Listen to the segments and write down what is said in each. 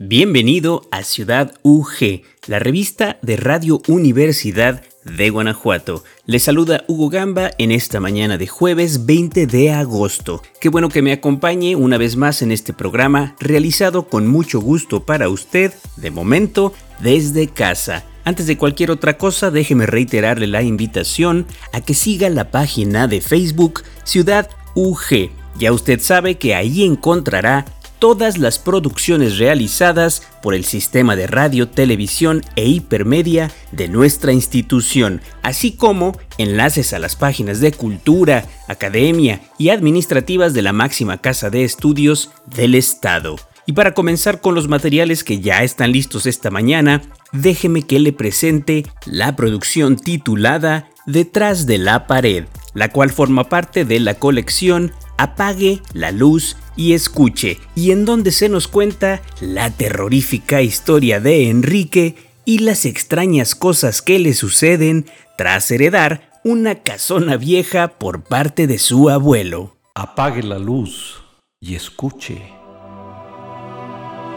Bienvenido a Ciudad UG, la revista de Radio Universidad de Guanajuato. Les saluda Hugo Gamba en esta mañana de jueves 20 de agosto. Qué bueno que me acompañe una vez más en este programa realizado con mucho gusto para usted, de momento, desde casa. Antes de cualquier otra cosa, déjeme reiterarle la invitación a que siga la página de Facebook Ciudad UG. Ya usted sabe que ahí encontrará todas las producciones realizadas por el sistema de radio, televisión e hipermedia de nuestra institución, así como enlaces a las páginas de cultura, academia y administrativas de la máxima casa de estudios del Estado. Y para comenzar con los materiales que ya están listos esta mañana, déjeme que le presente la producción titulada Detrás de la pared, la cual forma parte de la colección Apague la luz y escuche, y en donde se nos cuenta la terrorífica historia de Enrique y las extrañas cosas que le suceden tras heredar una casona vieja por parte de su abuelo. Apague la luz y escuche.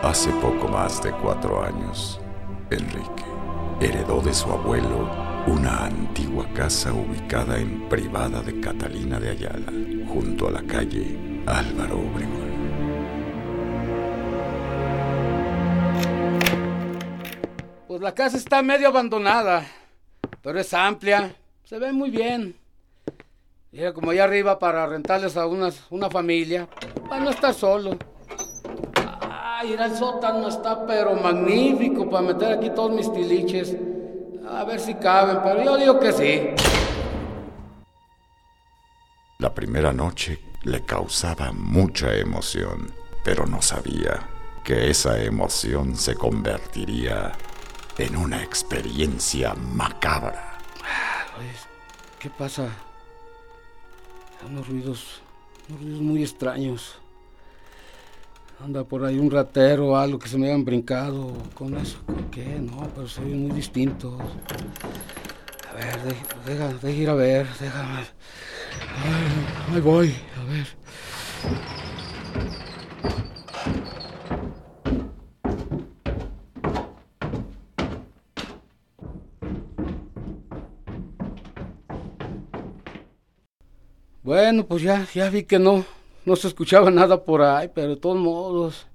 Hace poco más de cuatro años, Enrique heredó de su abuelo una antigua casa ubicada en privada de Catalina de Ayala, junto a la calle Álvaro Obregón. Pues la casa está medio abandonada, pero es amplia, se ve muy bien. Era como allá arriba para rentarles a unas, una familia, para no estar solo. Ay, ir al sótano está pero magnífico para meter aquí todos mis tiliches. A ver si caben, pero yo digo que sí. La primera noche le causaba mucha emoción, pero no sabía que esa emoción se convertiría en una experiencia macabra. ¿Qué pasa? Unos ruidos, unos ruidos muy extraños. Anda por ahí un ratero o algo que se me hayan brincado. ¿Con eso? ¿Con qué? No, pero se ven muy distintos. A ver, deja, deja, ir a ver, déjame. ahí voy, a ver. Bueno, pues ya, ya vi que no, no se escuchaba nada por ahí, pero de todos modos.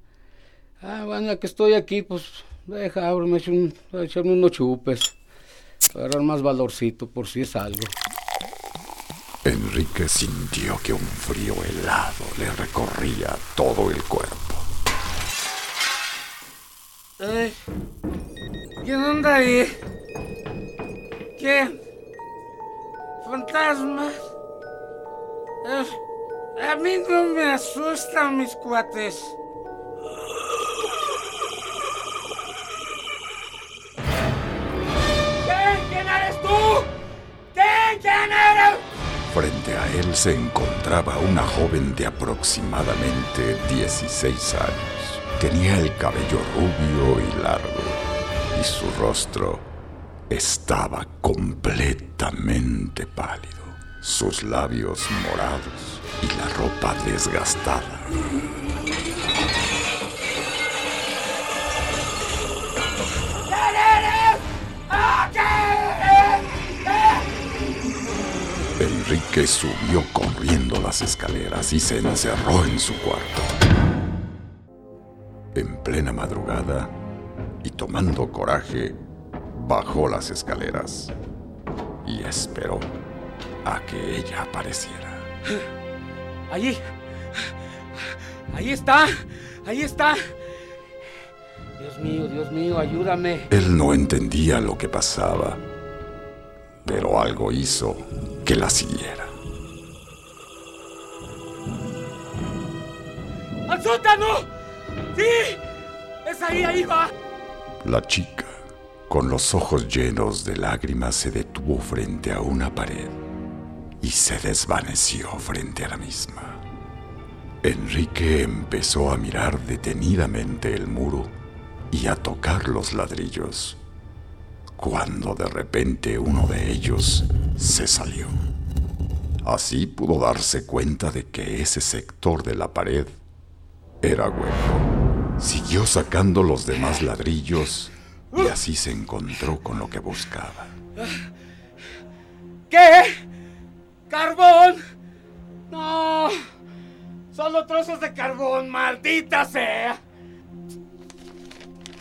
Ah, bueno, ya que estoy aquí, pues deja, abro, me echo un, echarme unos chupes. Para agarrar más valorcito por si es algo. Enrique sintió que un frío helado le recorría todo el cuerpo. Eh, ¿Quién anda ahí? ¿Quién? ¿Fantasmas? Eh, a mí no me asustan mis cuates. ¿Quién? ¿Quién eres tú? ¿Quién? ¿Quién eres? Frente a él se encontraba una joven de aproximadamente 16 años. Tenía el cabello rubio y largo y su rostro estaba completamente pálido sus labios morados y la ropa desgastada. Enrique subió corriendo las escaleras y se encerró en su cuarto. En plena madrugada, y tomando coraje, bajó las escaleras y esperó a que ella apareciera. Allí. Ahí está. Ahí está. Dios mío, Dios mío, ayúdame. Él no entendía lo que pasaba, pero algo hizo que la siguiera. ¡Al sótano! ¡Sí! ¡Es ahí, ahí va! La chica, con los ojos llenos de lágrimas, se detuvo frente a una pared y se desvaneció frente a la misma. Enrique empezó a mirar detenidamente el muro y a tocar los ladrillos, cuando de repente uno de ellos se salió. Así pudo darse cuenta de que ese sector de la pared era hueco. Siguió sacando los demás ladrillos y así se encontró con lo que buscaba. ¿Qué? ¿Carbón? No. Solo trozos de carbón, maldita sea.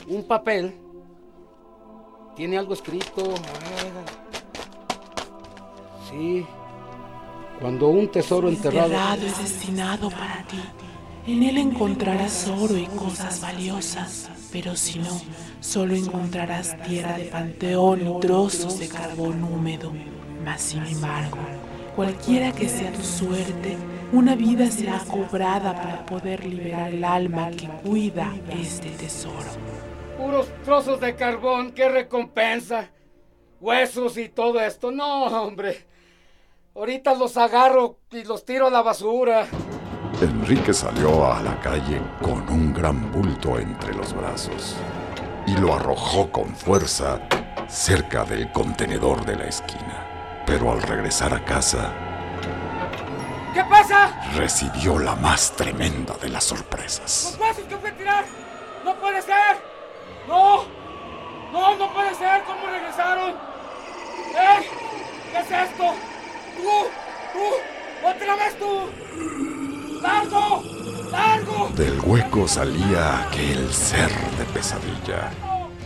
Un papel. Tiene algo escrito. Sí. Cuando un tesoro enterrado. enterrado es destinado para ti. En él encontrarás oro y cosas valiosas, pero si no, solo encontrarás tierra de panteón y trozos de carbón húmedo. Mas sin embargo, cualquiera que sea tu suerte, una vida será cobrada para poder liberar el alma que cuida este tesoro. Puros trozos de carbón, qué recompensa. Huesos y todo esto. No, hombre. Ahorita los agarro y los tiro a la basura. Enrique salió a la calle con un gran bulto entre los brazos y lo arrojó con fuerza cerca del contenedor de la esquina. Pero al regresar a casa, ¿Qué pasa? recibió la más tremenda de las sorpresas. ¡Los huesos que a tirar! ¡No puede ser! ¡No! ¡No, no puede ser! ¿Cómo regresaron? ¿Eh? ¿Qué es esto? ¡Tú! ¡Tú! ¡Otra vez tú! ¡Largo! ¡Largo! Del hueco salía aquel ser de pesadilla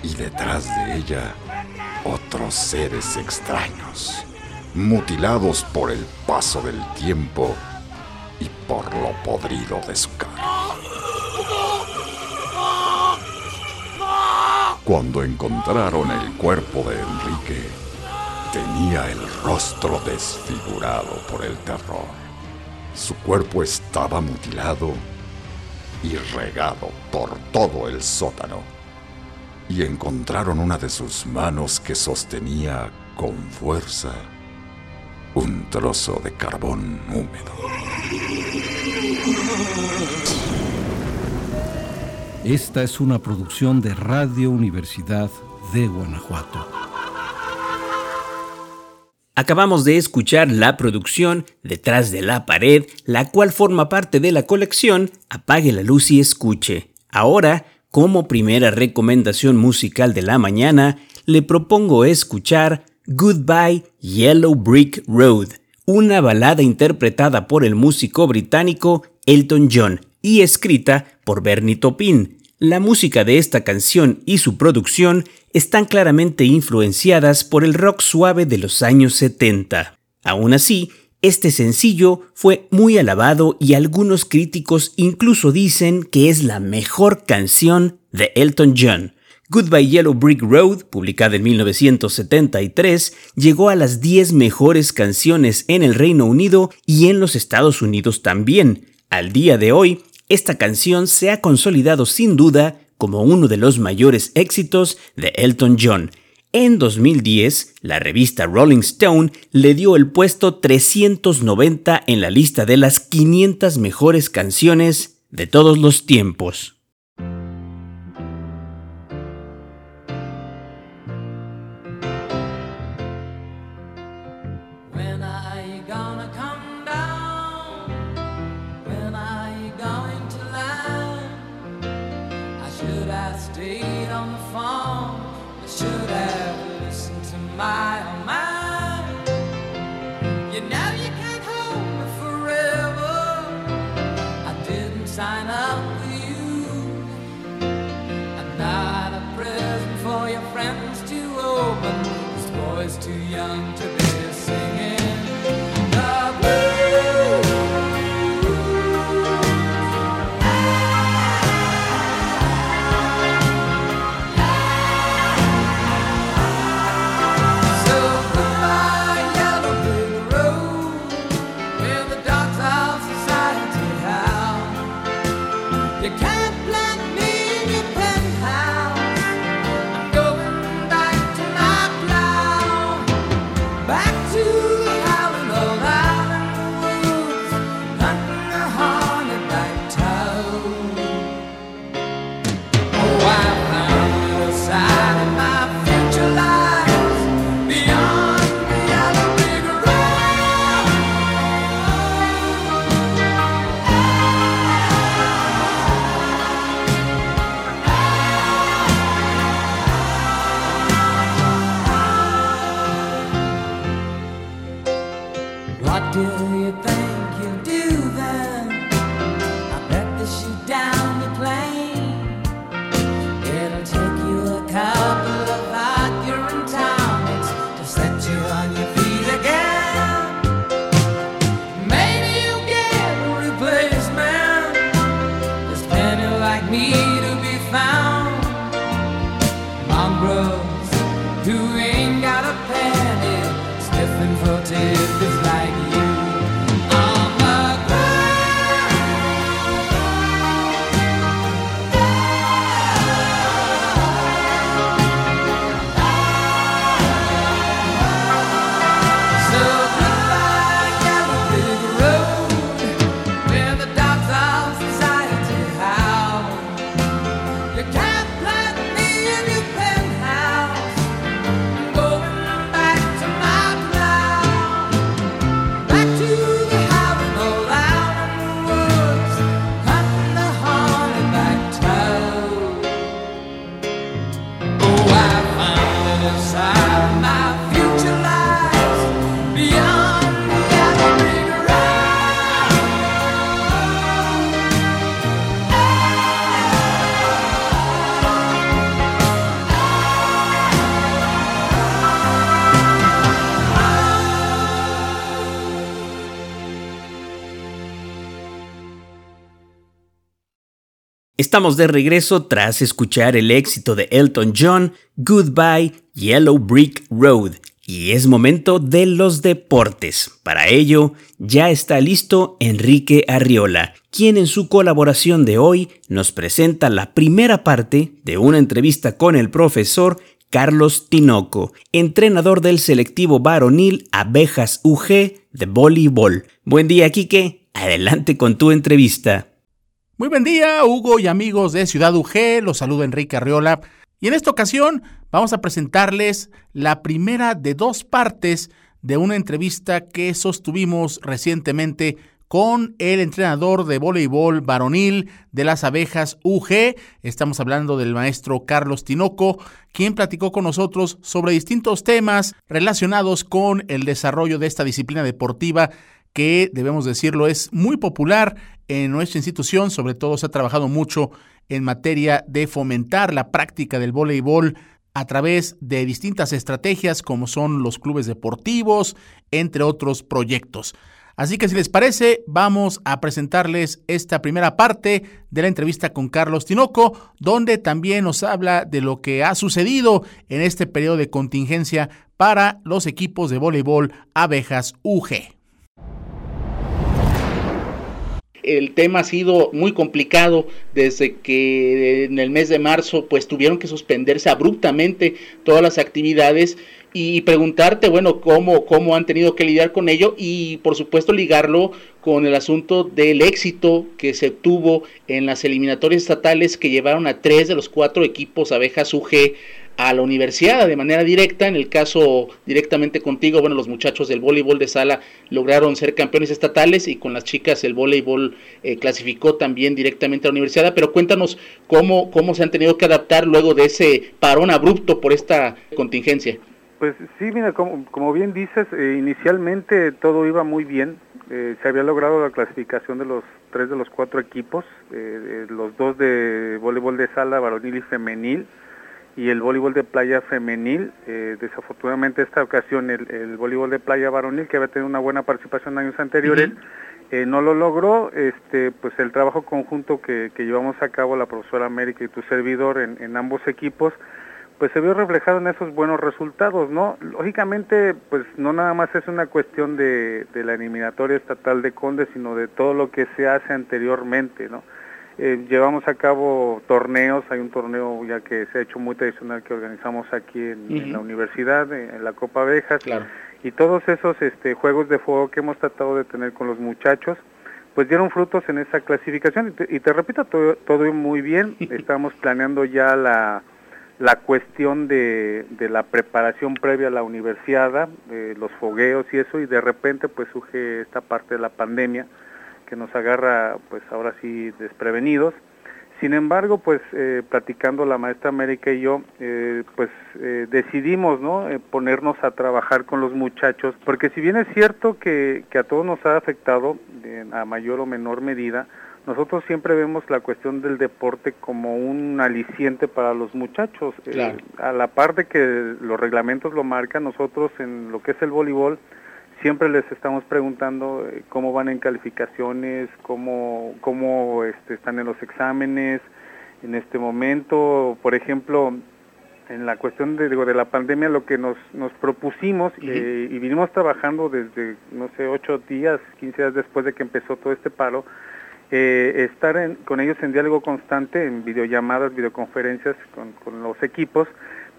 y detrás de ella otros seres extraños, mutilados por el paso del tiempo y por lo podrido de su cara. Cuando encontraron el cuerpo de Enrique, tenía el rostro desfigurado por el terror. Su cuerpo estaba mutilado y regado por todo el sótano. Y encontraron una de sus manos que sostenía con fuerza un trozo de carbón húmedo. Esta es una producción de Radio Universidad de Guanajuato. Acabamos de escuchar la producción Detrás de la pared, la cual forma parte de la colección Apague la luz y escuche. Ahora, como primera recomendación musical de la mañana, le propongo escuchar Goodbye Yellow Brick Road, una balada interpretada por el músico británico Elton John y escrita por Bernie Taupin. La música de esta canción y su producción están claramente influenciadas por el rock suave de los años 70. Aún así, este sencillo fue muy alabado y algunos críticos incluso dicen que es la mejor canción de Elton John. Goodbye Yellow Brick Road, publicada en 1973, llegó a las 10 mejores canciones en el Reino Unido y en los Estados Unidos también. Al día de hoy, esta canción se ha consolidado sin duda como uno de los mayores éxitos de Elton John. En 2010, la revista Rolling Stone le dio el puesto 390 en la lista de las 500 mejores canciones de todos los tiempos. Sign up for you. I'm not a present for your friends to open. This boy's too young to be Estamos de regreso tras escuchar el éxito de Elton John, Goodbye Yellow Brick Road, y es momento de los deportes. Para ello, ya está listo Enrique Arriola, quien en su colaboración de hoy nos presenta la primera parte de una entrevista con el profesor Carlos Tinoco, entrenador del selectivo varonil Abejas UG de voleibol. Buen día, Quique. Adelante con tu entrevista. Muy buen día, Hugo y amigos de Ciudad UG. Los saluda Enrique Arriola. Y en esta ocasión vamos a presentarles la primera de dos partes de una entrevista que sostuvimos recientemente con el entrenador de voleibol varonil de las abejas UG. Estamos hablando del maestro Carlos Tinoco, quien platicó con nosotros sobre distintos temas relacionados con el desarrollo de esta disciplina deportiva que, debemos decirlo, es muy popular en nuestra institución. Sobre todo se ha trabajado mucho en materia de fomentar la práctica del voleibol a través de distintas estrategias como son los clubes deportivos, entre otros proyectos. Así que si les parece, vamos a presentarles esta primera parte de la entrevista con Carlos Tinoco, donde también nos habla de lo que ha sucedido en este periodo de contingencia para los equipos de voleibol Abejas UG el tema ha sido muy complicado desde que en el mes de marzo pues tuvieron que suspenderse abruptamente todas las actividades y preguntarte, bueno, cómo, cómo han tenido que lidiar con ello y por supuesto ligarlo con el asunto del éxito que se tuvo en las eliminatorias estatales que llevaron a tres de los cuatro equipos abejas UG a la universidad de manera directa. En el caso directamente contigo, bueno, los muchachos del voleibol de sala lograron ser campeones estatales y con las chicas el voleibol eh, clasificó también directamente a la universidad. Pero cuéntanos cómo, cómo se han tenido que adaptar luego de ese parón abrupto por esta contingencia. Pues sí, mira, como, como bien dices, eh, inicialmente todo iba muy bien. Eh, se había logrado la clasificación de los tres de los cuatro equipos, los dos de voleibol de sala, varonil y femenil y el voleibol de playa femenil. Eh, desafortunadamente esta ocasión el, voleibol de playa varonil, que había tenido una buena participación en años anteriores, eh, no lo logró. Este, pues el trabajo conjunto que, llevamos a cabo la profesora América y tu servidor en, ambos equipos, pues se vio reflejado en esos buenos resultados, ¿no? Lógicamente, pues no nada más es una cuestión de, de la eliminatoria estatal de Conde, sino de todo lo que se hace anteriormente, ¿no? Eh, llevamos a cabo torneos, hay un torneo ya que se ha hecho muy tradicional que organizamos aquí en, la universidad, en, la Copa Abejas, y todos esos este, juegos de fuego que hemos tratado de tener con los muchachos, pues dieron frutos en esa clasificación. Y te, repito, todo, todo muy bien, estamos planeando ya la, la cuestión de, de, la preparación previa a la universidad, los fogueos y eso, y de repente pues surge esta parte de la pandemia, que nos agarra pues ahora sí desprevenidos. Sin embargo, pues eh, platicando la maestra América y yo, eh, pues eh, decidimos ¿no? ponernos a trabajar con los muchachos, porque si bien es cierto que, que a todos nos ha afectado a mayor o menor medida, nosotros siempre vemos la cuestión del deporte como un aliciente para los muchachos. a la par de que los reglamentos lo marcan, nosotros en lo que es el voleibol, siempre les estamos preguntando eh, cómo van en calificaciones, cómo, cómo este, están en los exámenes en este momento. Por ejemplo, en la cuestión de, de la pandemia, lo que nos, nos propusimos eh, y vinimos trabajando desde, no sé, ocho días, quince días después de que empezó todo este paro, eh, estar con ellos en diálogo constante, en videollamadas, videoconferencias con, con los equipos,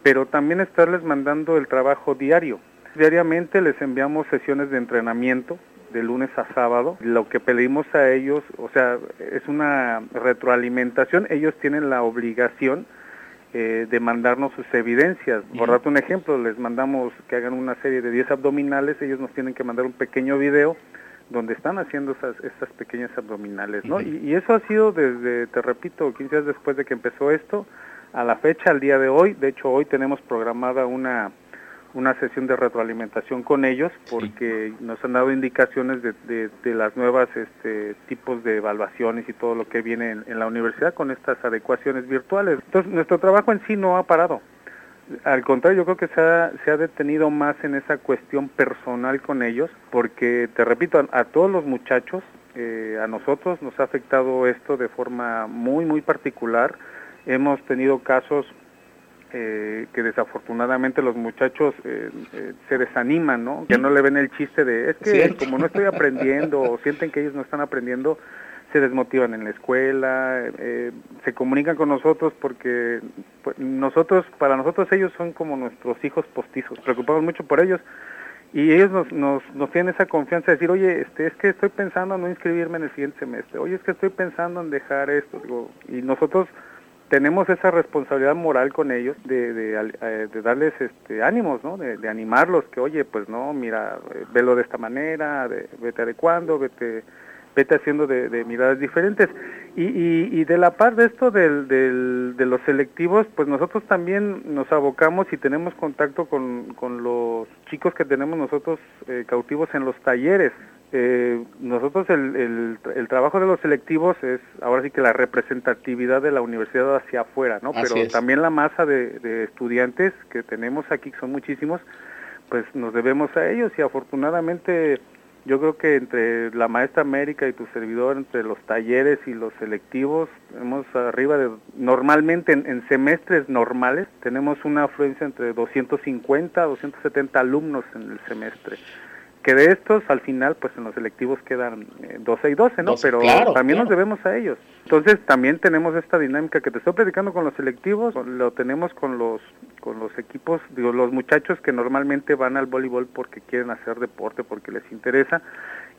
pero también estarles mandando el trabajo diario Diariamente les enviamos sesiones de entrenamiento de lunes a sábado. Lo que pedimos a ellos, o sea, es una retroalimentación. Ellos tienen la obligación eh, de mandarnos sus evidencias. Por darte un ejemplo, les mandamos que hagan una serie de 10 abdominales, ellos nos tienen que mandar un pequeño video donde están haciendo esas, estas pequeñas abdominales, ¿no? y, y, eso ha sido desde, te repito, 15 días después de que empezó esto, a la fecha, al día de hoy. De hecho, hoy tenemos programada una una sesión de retroalimentación con ellos porque nos han dado indicaciones de, de, las nuevas este, tipos de evaluaciones y todo lo que viene en, la universidad con estas adecuaciones virtuales. Entonces, nuestro trabajo en sí no ha parado. Al contrario, yo creo que se ha, se ha detenido más en esa cuestión personal con ellos, porque, te repito, a, todos los muchachos eh, a nosotros nos ha afectado esto de forma muy, muy particular. Hemos tenido casos eh, que desafortunadamente los muchachos eh, eh, se desaniman, ¿no? Que no le ven el chiste de, es que Cierto. como no estoy aprendiendo o sienten que ellos no están aprendiendo, se desmotivan en la escuela, eh, se comunican con nosotros porque pues, nosotros, para nosotros ellos son como nuestros hijos postizos, preocupamos mucho por ellos y ellos nos, nos, nos tienen esa confianza de decir, oye, este, es que estoy pensando en no inscribirme en el siguiente semestre, oye, es que estoy pensando en dejar esto, digo, y nosotros tenemos esa responsabilidad moral con ellos de, de, eh, de darles este, ánimos, ¿no? De, de animarlos, que oye, pues no, mira, eh, velo de esta manera, de, vete adecuando, vete vete haciendo de, de miradas diferentes. Y, y, y de la par de esto del, del, de los selectivos, pues nosotros también nos abocamos y tenemos contacto con, con los chicos que tenemos nosotros eh, cautivos en los talleres. Eh, nosotros el, el, el trabajo de los selectivos es ahora sí que la representatividad de la universidad hacia afuera, ¿no? Así Pero es. también la masa de, de estudiantes que tenemos aquí, que son muchísimos, pues nos debemos a ellos y afortunadamente yo creo que entre la maestra América y tu servidor, entre los talleres y los selectivos, hemos arriba de, normalmente en, en semestres normales, tenemos una afluencia entre 250 a 270 alumnos en el semestre. Que de estos, al final, pues en los selectivos quedan eh, 12 y 12, ¿no? 12, Pero claro, también claro. nos debemos a ellos. Entonces, también tenemos esta dinámica que te estoy predicando con los selectivos, lo tenemos con los con los equipos, digo, los muchachos que normalmente van al voleibol porque quieren hacer deporte, porque les interesa,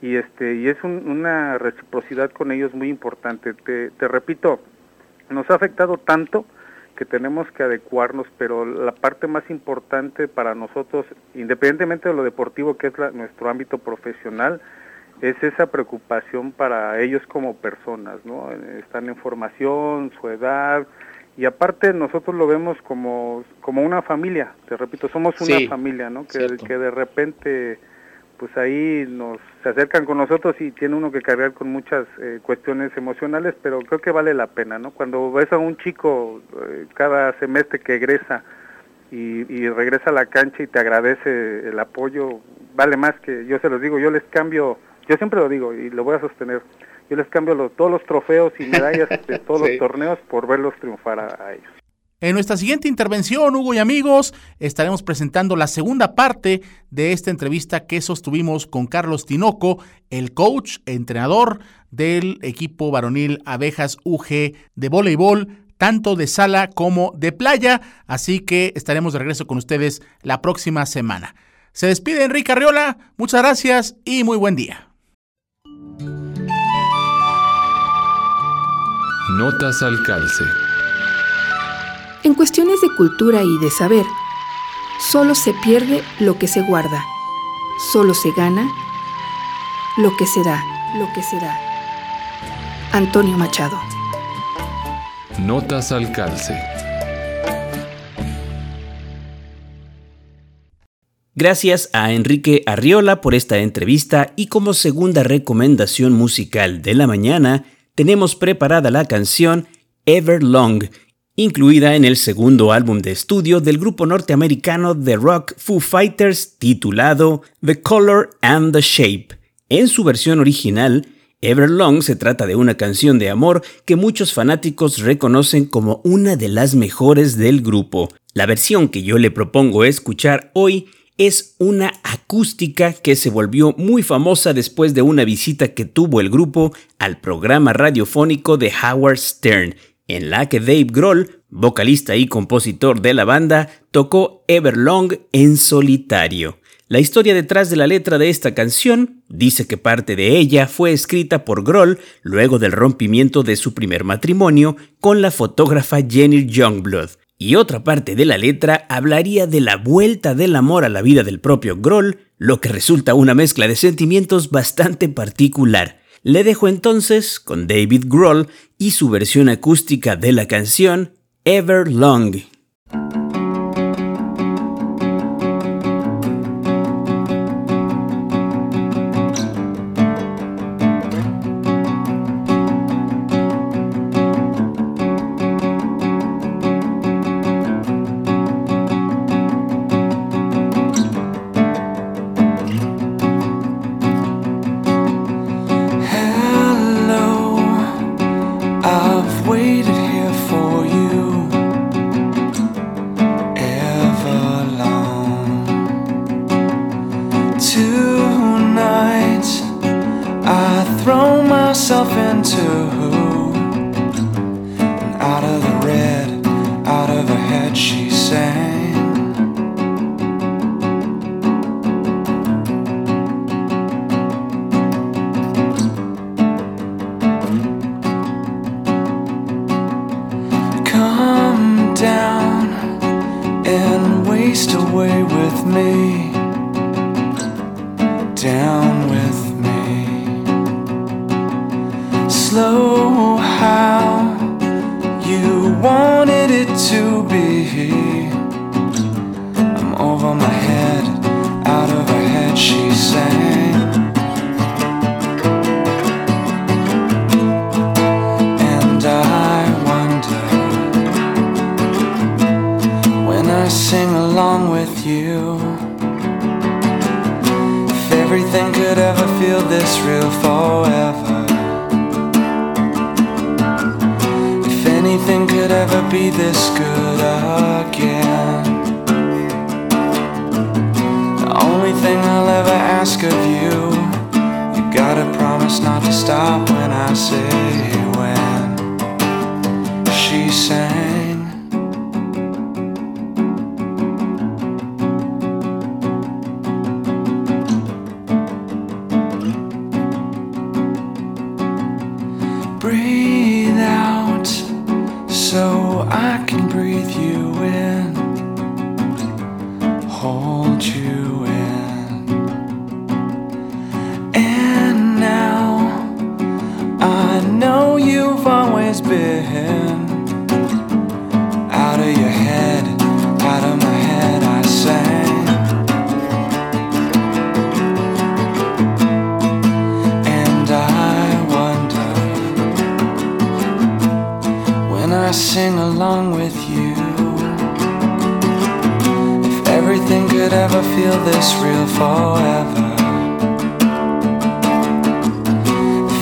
y este y es un- una reciprocidad con ellos muy importante. Te, te repito, nos ha afectado tanto que tenemos que adecuarnos, pero la parte más importante para nosotros, independientemente de lo deportivo que es la- nuestro ámbito profesional, es esa preocupación para ellos como personas, ¿no? Están en formación, su edad, y aparte nosotros lo vemos como, como una familia, te repito, somos una Sí, familia, ¿no? Que, cierto. que de repente pues ahí nos se acercan con nosotros y tiene uno que cargar con muchas eh, cuestiones emocionales, pero creo que vale la pena, ¿no? Cuando ves a un chico eh, cada semestre que egresa y, y regresa a la cancha y te agradece el apoyo, vale más que yo se los digo, yo les cambio, yo siempre lo digo y lo voy a sostener, yo les cambio los- todos los trofeos y medallas de todos Sí. los torneos por verlos triunfar a, a ellos. En nuestra siguiente intervención, Hugo y amigos, estaremos presentando la segunda parte de esta entrevista que sostuvimos con Carlos Tinoco, el coach, entrenador del equipo varonil Abejas UG de voleibol, tanto de sala como de playa. Así que estaremos de regreso con ustedes la próxima semana. Se despide Enrique Arriola, muchas gracias y muy buen día. Notas al calce. En cuestiones de cultura y de saber, solo se pierde lo que se guarda, solo se gana lo que se da, lo que se da. Antonio Machado. Notas al calce. Gracias a Enrique Arriola por esta entrevista y como segunda recomendación musical de la mañana tenemos preparada la canción Everlong, incluida en el segundo álbum de estudio del grupo norteamericano de rock Foo Fighters titulado The Color and the Shape. En su versión original, Everlong se trata de una canción de amor que muchos fanáticos reconocen como una de las mejores del grupo. La versión que yo le propongo escuchar hoy es una acústica que se volvió muy famosa después de una visita que tuvo el grupo al programa radiofónico de Howard Stern, en la que Dave Grohl, vocalista y compositor de la banda, tocó Everlong en solitario. La historia detrás de la letra de esta canción dice que parte de ella fue escrita por Grohl luego del rompimiento de su primer matrimonio con la fotógrafa Jenny Youngblood, y otra parte de la letra hablaría de la vuelta del amor a la vida del propio Grohl, lo que resulta una mezcla de sentimientos bastante particular. Le dejo entonces con David Grohl y su versión acústica de la canción Everlong. To be. I'm over my head, out of her head, she sang. And I wonder when I sing along with you. If everything could ever feel this real forever. Be this good again. The only thing I'll ever ask of you, you gotta promise not to stop when I say when. She sang.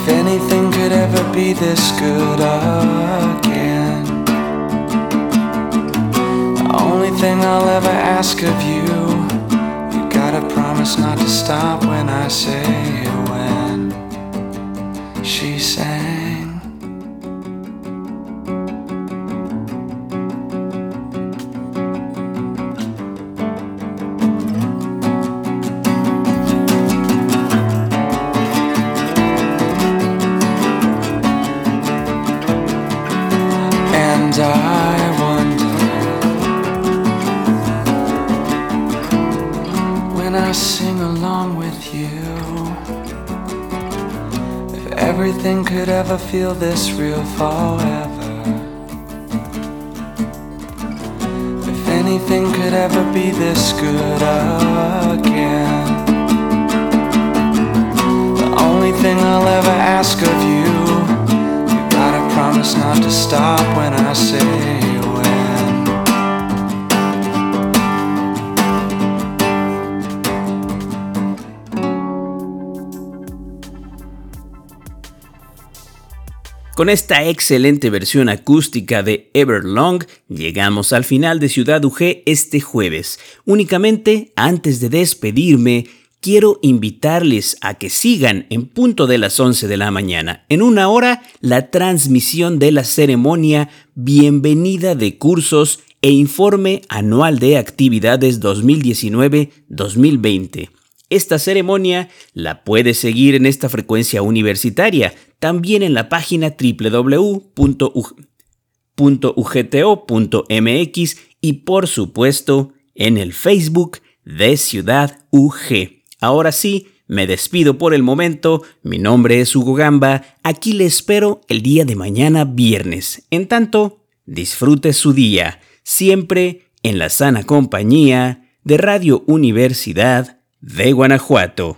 Anything could ever be this good again. The only thing I'll ever ask of you, you gotta promise not to stop when I say when. She sang. Ever feel this real forever. If anything could ever be this good again. The only thing I'll ever ask of you you gotta promise not to stop when I say Con esta excelente versión acústica de Everlong, llegamos al final de Ciudad UG este jueves. Únicamente, antes de despedirme, quiero invitarles a que sigan en punto de las 11 de la mañana, en una hora, la transmisión de la ceremonia Bienvenida de Cursos e Informe Anual de Actividades 2019-2020. Esta ceremonia la puedes seguir en esta frecuencia universitaria, también en la página www.ugto.mx y por supuesto en el Facebook de Ciudad UG. Ahora sí, me despido por el momento, mi nombre es Hugo Gamba, aquí le espero el día de mañana viernes. En tanto, disfrute su día, siempre en la sana compañía de Radio Universidad de Guanajuato.